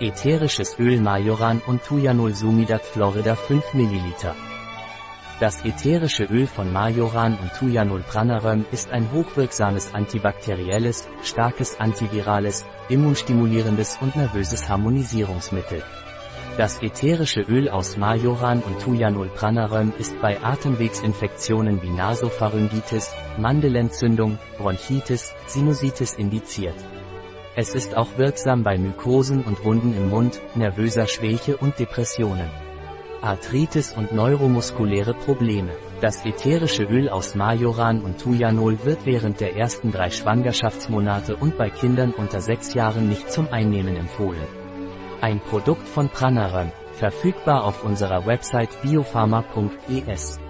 Ätherisches Öl Majoran und Thujanol Sumidat Florida 5 ml. Das ätherische Öl von Majoran und Thujanol Pranarum ist ein hochwirksames antibakterielles, starkes antivirales, immunstimulierendes und nervöses Harmonisierungsmittel. Das ätherische Öl aus Majoran und Thujanol Pranarum ist bei Atemwegsinfektionen wie Nasopharyngitis, Mandelentzündung, Bronchitis, Sinusitis indiziert. Es ist auch wirksam bei Mykosen und Wunden im Mund, nervöser Schwäche und Depressionen. Arthritis und neuromuskuläre Probleme. Das ätherische Öl aus Majoran und Thujanol wird während der ersten drei Schwangerschaftsmonate und bei Kindern unter sechs Jahren nicht zum Einnehmen empfohlen. Ein Produkt von Pranaram, verfügbar auf unserer Website biopharma.es.